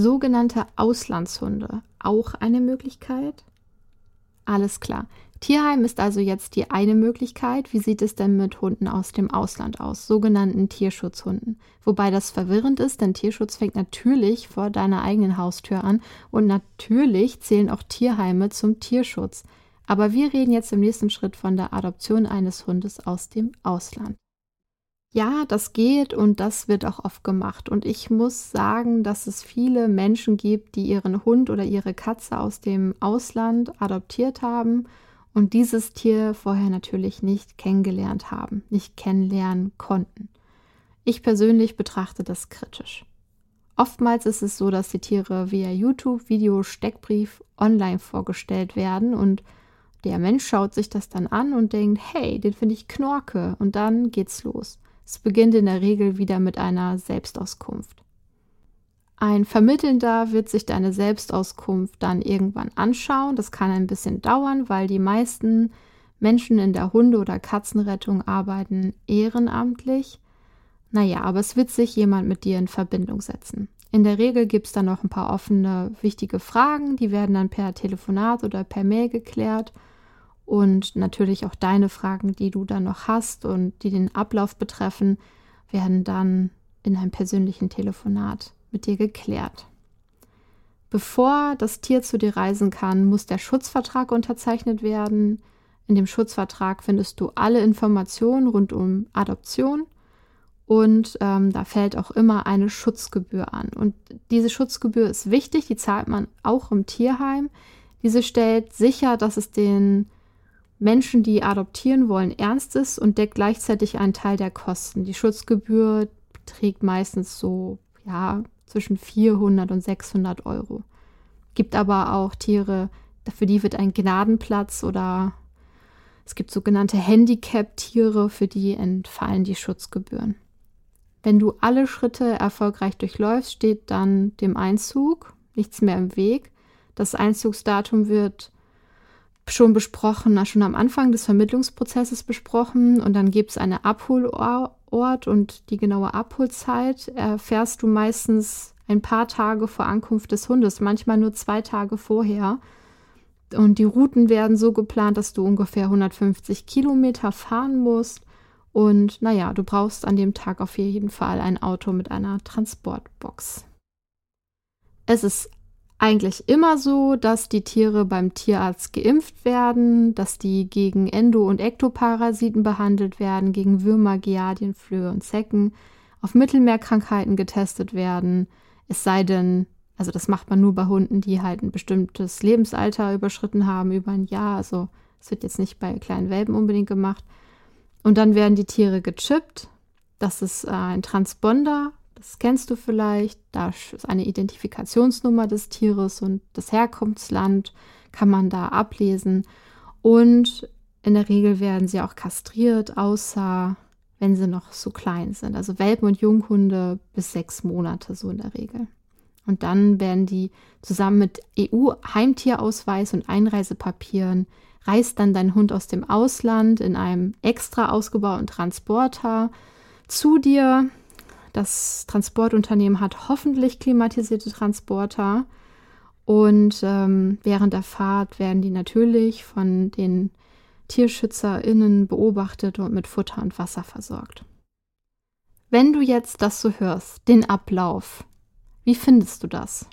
Sogenannte Auslandshunde, auch eine Möglichkeit? Alles klar. Tierheim ist also jetzt die eine Möglichkeit. Wie sieht es denn mit Hunden aus dem Ausland aus, sogenannten Tierschutzhunden? Wobei das verwirrend ist, denn Tierschutz fängt natürlich vor deiner eigenen Haustür an und natürlich zählen auch Tierheime zum Tierschutz. Aber wir reden jetzt im nächsten Schritt von der Adoption eines Hundes aus dem Ausland. Ja, das geht und das wird auch oft gemacht. Und ich muss sagen, dass es viele Menschen gibt, die ihren Hund oder ihre Katze aus dem Ausland adoptiert haben und dieses Tier vorher natürlich nicht kennengelernt haben, nicht kennenlernen konnten. Ich persönlich betrachte das kritisch. Oftmals ist es so, dass die Tiere via YouTube-Video, Steckbrief online vorgestellt werden und der Mensch schaut sich das dann an und denkt, hey, den finde ich knorke und dann geht's los. Es beginnt in der Regel wieder mit einer Selbstauskunft. Ein Vermittelnder wird sich deine Selbstauskunft dann irgendwann anschauen. Das kann ein bisschen dauern, weil die meisten Menschen in der Hunde- oder Katzenrettung arbeiten ehrenamtlich. Naja, aber es wird sich jemand mit dir in Verbindung setzen. In der Regel gibt es dann noch ein paar offene, wichtige Fragen, die werden dann per Telefonat oder per Mail geklärt. Und natürlich auch deine Fragen, die du dann noch hast und die den Ablauf betreffen, werden dann in einem persönlichen Telefonat mit dir geklärt. Bevor das Tier zu dir reisen kann, muss der Schutzvertrag unterzeichnet werden. In dem Schutzvertrag findest du alle Informationen rund um Adoption und ähm, da fällt auch immer eine Schutzgebühr an. Und diese Schutzgebühr ist wichtig, die zahlt man auch im Tierheim. Diese stellt sicher, dass es den Menschen, die adoptieren wollen, ernst ist und deckt gleichzeitig einen Teil der Kosten. Die Schutzgebühr beträgt meistens so, ja, zwischen 400 und 600 Euro. Gibt aber auch Tiere, für die wird ein Gnadenplatz oder es gibt sogenannte Handicap-Tiere, für die entfallen die Schutzgebühren. Wenn du alle Schritte erfolgreich durchläufst, steht dann dem Einzug nichts mehr im Weg. Das Einzugsdatum wird schon besprochen, schon am Anfang des Vermittlungsprozesses besprochen und dann gibt es einen Abholort und die genaue Abholzeit erfährst du meistens ein paar Tage vor Ankunft des Hundes, manchmal nur zwei Tage vorher. Und die Routen werden so geplant, dass du ungefähr 150 Kilometer fahren musst und naja, du brauchst an dem Tag auf jeden Fall ein Auto mit einer Transportbox. Es ist eigentlich immer so, dass die Tiere beim Tierarzt geimpft werden, dass die gegen Endo- und Ektoparasiten behandelt werden, gegen Würmer, Giardien, Flöhe und Zecken, auf Mittelmeerkrankheiten getestet werden. Es sei denn, also das macht man nur bei Hunden, die halt ein bestimmtes Lebensalter überschritten haben, über ein Jahr. Also es wird jetzt nicht bei kleinen Welpen unbedingt gemacht. Und dann werden die Tiere gechippt. Das ist äh, ein Transponder, das kennst du vielleicht. Da ist eine Identifikationsnummer des Tieres und das Herkunftsland kann man da ablesen. Und in der Regel werden sie auch kastriert, außer wenn sie noch so klein sind. Also Welpen und Junghunde bis sechs Monate so in der Regel. Und dann werden die zusammen mit EU-Heimtierausweis und Einreisepapieren reist dann dein Hund aus dem Ausland in einem extra ausgebauten Transporter zu dir. Das Transportunternehmen hat hoffentlich klimatisierte Transporter. Und ähm, während der Fahrt werden die natürlich von den TierschützerInnen beobachtet und mit Futter und Wasser versorgt. Wenn du jetzt das so hörst, den Ablauf, wie findest du das?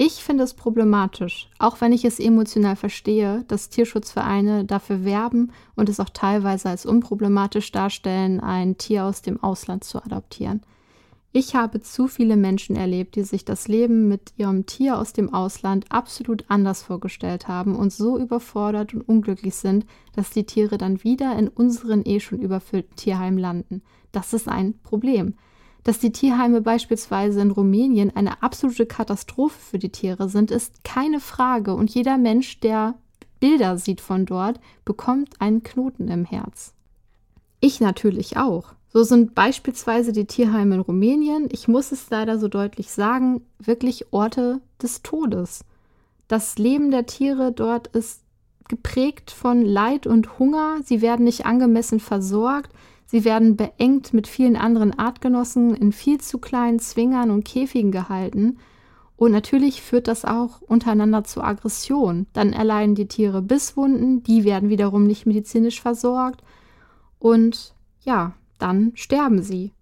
Ich finde es problematisch, auch wenn ich es emotional verstehe, dass Tierschutzvereine dafür werben und es auch teilweise als unproblematisch darstellen, ein Tier aus dem Ausland zu adoptieren. Ich habe zu viele Menschen erlebt, die sich das Leben mit ihrem Tier aus dem Ausland absolut anders vorgestellt haben und so überfordert und unglücklich sind, dass die Tiere dann wieder in unseren eh schon überfüllten Tierheimen landen. Das ist ein Problem. Dass die Tierheime beispielsweise in Rumänien eine absolute Katastrophe für die Tiere sind, ist keine Frage. Und jeder Mensch, der Bilder sieht von dort, bekommt einen Knoten im Herz. Ich natürlich auch. So sind beispielsweise die Tierheime in Rumänien, ich muss es leider so deutlich sagen, wirklich Orte des Todes. Das Leben der Tiere dort ist geprägt von Leid und Hunger, sie werden nicht angemessen versorgt, Sie werden beengt mit vielen anderen Artgenossen in viel zu kleinen Zwingern und Käfigen gehalten. Und natürlich führt das auch untereinander zu Aggression. Dann erleiden die Tiere Bisswunden, die werden wiederum nicht medizinisch versorgt. Und ja, dann sterben sie.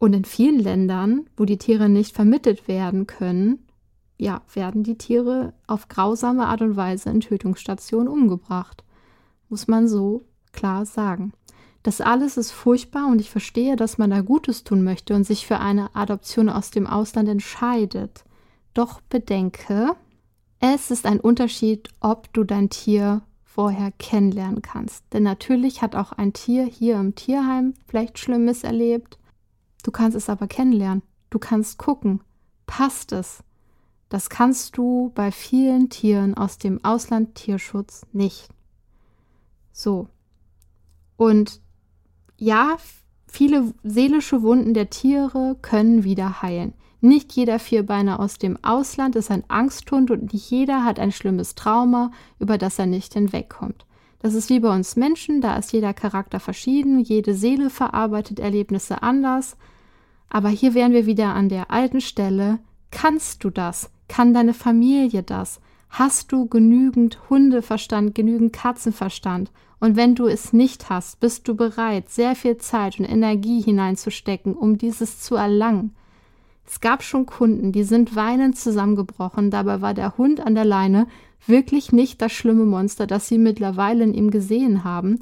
Und in vielen Ländern, wo die Tiere nicht vermittelt werden können, ja, werden die Tiere auf grausame Art und Weise in Tötungsstationen umgebracht. Muss man so klar sagen. Das alles ist furchtbar und ich verstehe, dass man da Gutes tun möchte und sich für eine Adoption aus dem Ausland entscheidet. Doch bedenke, es ist ein Unterschied, ob du dein Tier vorher kennenlernen kannst. Denn natürlich hat auch ein Tier hier im Tierheim vielleicht Schlimmes erlebt. Du kannst es aber kennenlernen. Du kannst gucken, passt es? Das kannst du bei vielen Tieren aus dem Ausland Tierschutz nicht. So. Und ja, viele seelische Wunden der Tiere können wieder heilen. Nicht jeder Vierbeiner aus dem Ausland ist ein Angsthund und nicht jeder hat ein schlimmes Trauma, über das er nicht hinwegkommt. Das ist wie bei uns Menschen, da ist jeder Charakter verschieden, jede Seele verarbeitet Erlebnisse anders. Aber hier wären wir wieder an der alten Stelle. Kannst du das? Kann deine Familie das? Hast du genügend Hundeverstand, genügend Katzenverstand? Und wenn du es nicht hast, bist du bereit, sehr viel Zeit und Energie hineinzustecken, um dieses zu erlangen? Es gab schon Kunden, die sind weinend zusammengebrochen, dabei war der Hund an der Leine wirklich nicht das schlimme Monster, das sie mittlerweile in ihm gesehen haben,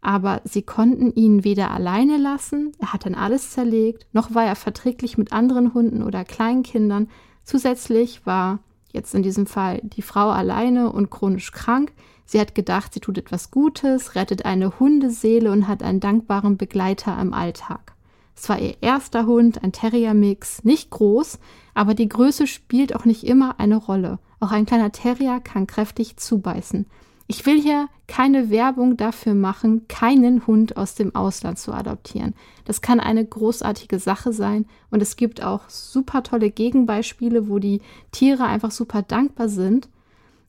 aber sie konnten ihn weder alleine lassen, er hat dann alles zerlegt, noch war er verträglich mit anderen Hunden oder Kleinkindern. Zusätzlich war jetzt in diesem Fall die Frau alleine und chronisch krank. Sie hat gedacht, sie tut etwas Gutes, rettet eine Hundeseele und hat einen dankbaren Begleiter im Alltag. Es war ihr erster Hund, ein Terrier-Mix, nicht groß, aber die Größe spielt auch nicht immer eine Rolle. Auch ein kleiner Terrier kann kräftig zubeißen. Ich will hier keine Werbung dafür machen, keinen Hund aus dem Ausland zu adoptieren. Das kann eine großartige Sache sein und es gibt auch super tolle Gegenbeispiele, wo die Tiere einfach super dankbar sind.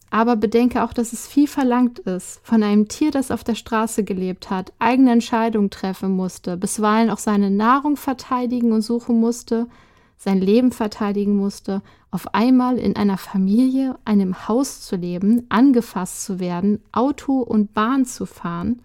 Aber bedenke auch, dass es viel verlangt ist von einem Tier, das auf der Straße gelebt hat, eigene Entscheidungen treffen musste, bisweilen auch seine Nahrung verteidigen und suchen musste, sein Leben verteidigen musste, auf einmal in einer Familie, einem Haus zu leben, angefasst zu werden, Auto und Bahn zu fahren.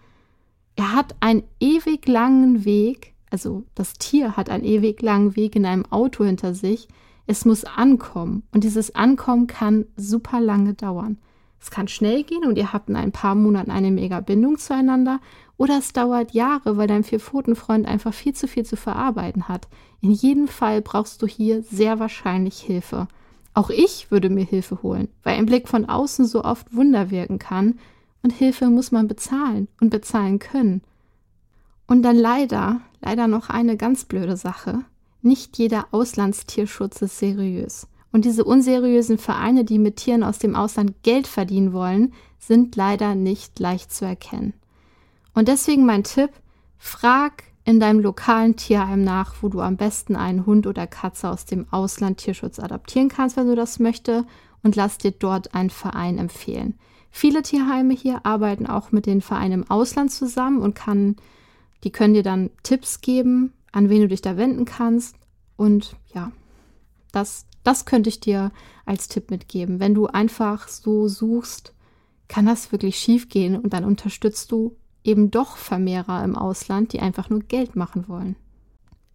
Er hat einen ewig langen Weg, also das Tier hat einen ewig langen Weg in einem Auto hinter sich. Es muss ankommen und dieses Ankommen kann super lange dauern. Es kann schnell gehen und ihr habt in ein paar Monaten eine mega Bindung zueinander oder es dauert Jahre, weil dein Vierpfotenfreund einfach viel zu viel zu verarbeiten hat. In jedem Fall brauchst du hier sehr wahrscheinlich Hilfe. Auch ich würde mir Hilfe holen, weil ein Blick von außen so oft Wunder wirken kann und Hilfe muss man bezahlen und bezahlen können. Und dann leider, leider noch eine ganz blöde Sache. Nicht jeder Auslandstierschutz ist seriös. Und diese unseriösen Vereine, die mit Tieren aus dem Ausland Geld verdienen wollen, sind leider nicht leicht zu erkennen. Und deswegen mein Tipp, frag in deinem lokalen Tierheim nach, wo du am besten einen Hund oder Katze aus dem Ausland Tierschutz adoptieren kannst, wenn du das möchtest, und lass dir dort einen Verein empfehlen. Viele Tierheime hier arbeiten auch mit den Vereinen im Ausland zusammen und kann, die können dir dann Tipps geben, an wen du dich da wenden kannst. Und ja, das, das könnte ich dir als Tipp mitgeben. Wenn du einfach so suchst, kann das wirklich schief gehen und dann unterstützt du eben doch Vermehrer im Ausland, die einfach nur Geld machen wollen.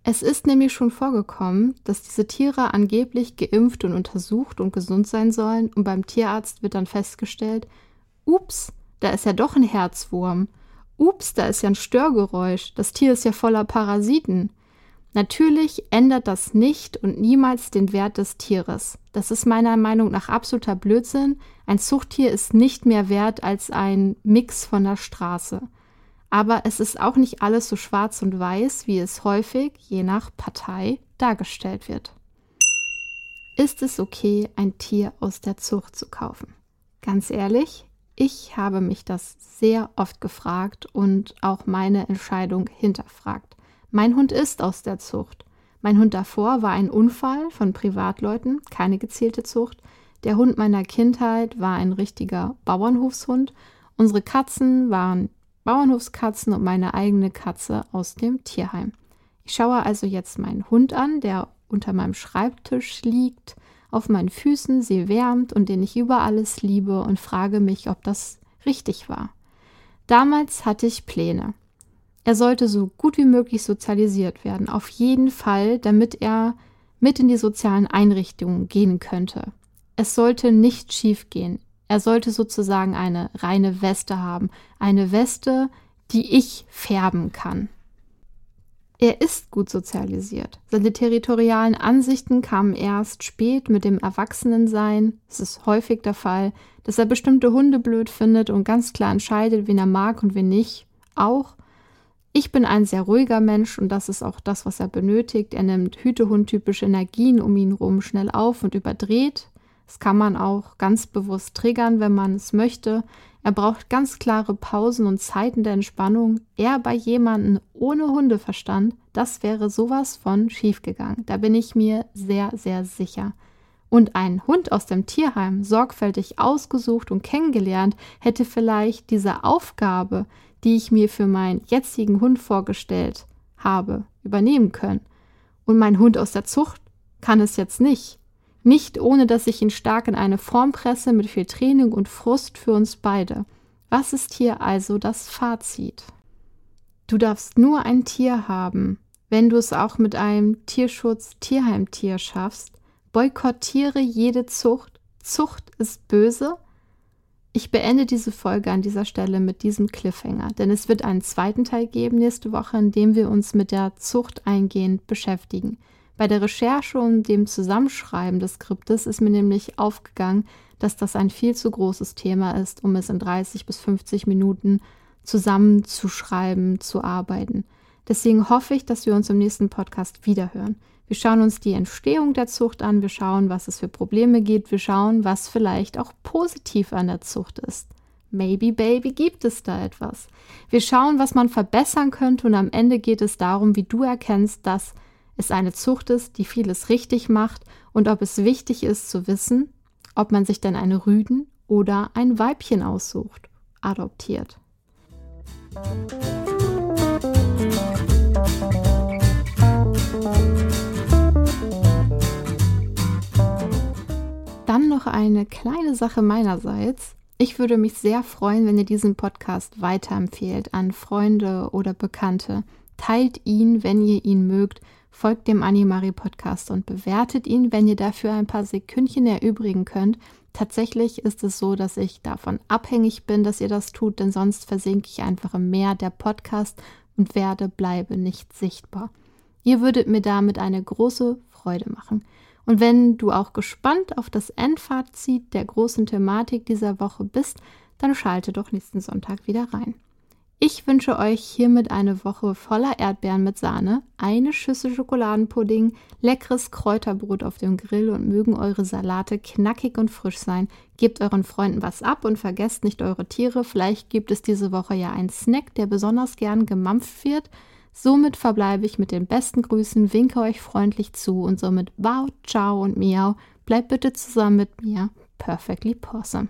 Es ist nämlich schon vorgekommen, dass diese Tiere angeblich geimpft und untersucht und gesund sein sollen und beim Tierarzt wird dann festgestellt, ups, da ist ja doch ein Herzwurm. Ups, da ist ja ein Störgeräusch. Das Tier ist ja voller Parasiten. Natürlich ändert das nicht und niemals den Wert des Tieres. Das ist meiner Meinung nach absoluter Blödsinn. Ein Zuchttier ist nicht mehr wert als ein Mix von der Straße. Aber es ist auch nicht alles so schwarz und weiß, wie es häufig, je nach Partei, dargestellt wird. Ist es okay, ein Tier aus der Zucht zu kaufen? Ganz ehrlich, ich habe mich das sehr oft gefragt und auch meine Entscheidung hinterfragt. Mein Hund ist aus der Zucht. Mein Hund davor war ein Unfall von Privatleuten, keine gezielte Zucht. Der Hund meiner Kindheit war ein richtiger Bauernhofshund. Unsere Katzen waren Bauernhofskatzen und meine eigene Katze aus dem Tierheim. Ich schaue also jetzt meinen Hund an, der unter meinem Schreibtisch liegt, auf meinen Füßen, sie wärmt und den ich über alles liebe und frage mich, ob das richtig war. Damals hatte ich Pläne. Er sollte so gut wie möglich sozialisiert werden, auf jeden Fall, damit er mit in die sozialen Einrichtungen gehen könnte. Es sollte nicht schief gehen. Er sollte sozusagen eine reine Weste haben. Eine Weste, die ich färben kann. Er ist gut sozialisiert. Seine territorialen Ansichten kamen erst spät mit dem Erwachsenensein. Es ist häufig der Fall, dass er bestimmte Hunde blöd findet und ganz klar entscheidet, wen er mag und wen nicht. Auch ich bin ein sehr ruhiger Mensch und das ist auch das, was er benötigt. Er nimmt Hütehund-typische Energien um ihn herum schnell auf und überdreht. Das kann man auch ganz bewusst triggern, wenn man es möchte. Er braucht ganz klare Pausen und Zeiten der Entspannung. Er bei jemandem ohne Hundeverstand, das wäre sowas von schiefgegangen. Da bin ich mir sehr, sehr sicher. Und ein Hund aus dem Tierheim, sorgfältig ausgesucht und kennengelernt, hätte vielleicht diese Aufgabe, die ich mir für meinen jetzigen Hund vorgestellt habe, übernehmen können. Und mein Hund aus der Zucht kann es jetzt nicht. Nicht ohne, dass ich ihn stark in eine Form presse mit viel Training und Frust für uns beide. Was ist hier also das Fazit? Du darfst nur ein Tier haben, wenn du es auch mit einem Tierschutz-Tierheimtier schaffst. Boykottiere jede Zucht. Zucht ist böse. Ich beende diese Folge an dieser Stelle mit diesem Cliffhanger, denn es wird einen zweiten Teil geben nächste Woche, in dem wir uns mit der Zucht eingehend beschäftigen. Bei der Recherche und dem Zusammenschreiben des Skriptes ist mir nämlich aufgegangen, dass das ein viel zu großes Thema ist, um es in 30 bis 50 Minuten zusammenzuschreiben, zu arbeiten. Deswegen hoffe ich, dass wir uns im nächsten Podcast wiederhören. Wir schauen uns die Entstehung der Zucht an, wir schauen, was es für Probleme gibt, wir schauen, was vielleicht auch positiv an der Zucht ist. Maybe Baby gibt es da etwas. Wir schauen, was man verbessern könnte und am Ende geht es darum, wie du erkennst, dass es eine Zucht ist, die vieles richtig macht und ob es wichtig ist zu wissen, ob man sich denn eine Rüden oder ein Weibchen aussucht, adoptiert. Dann noch eine kleine Sache meinerseits. Ich würde mich sehr freuen, wenn ihr diesen Podcast weiterempfehlt an Freunde oder Bekannte. Teilt ihn, wenn ihr ihn mögt folgt dem Animari Podcast und bewertet ihn, wenn ihr dafür ein paar Sekündchen erübrigen könnt. Tatsächlich ist es so, dass ich davon abhängig bin, dass ihr das tut, denn sonst versinke ich einfach im Meer der Podcast und werde, bleibe nicht sichtbar. Ihr würdet mir damit eine große Freude machen. Und wenn du auch gespannt auf das Endfazit der großen Thematik dieser Woche bist, dann schalte doch nächsten Sonntag wieder rein. Ich wünsche euch hiermit eine Woche voller Erdbeeren mit Sahne, eine Schüssel Schokoladenpudding, leckeres Kräuterbrot auf dem Grill und mögen eure Salate knackig und frisch sein. Gebt euren Freunden was ab und vergesst nicht eure Tiere. Vielleicht gibt es diese Woche ja einen Snack, der besonders gern gemampft wird. Somit verbleibe ich mit den besten Grüßen, winke euch freundlich zu und somit wow, ciao und miau. Bleibt bitte zusammen mit mir. Perfectly Possum.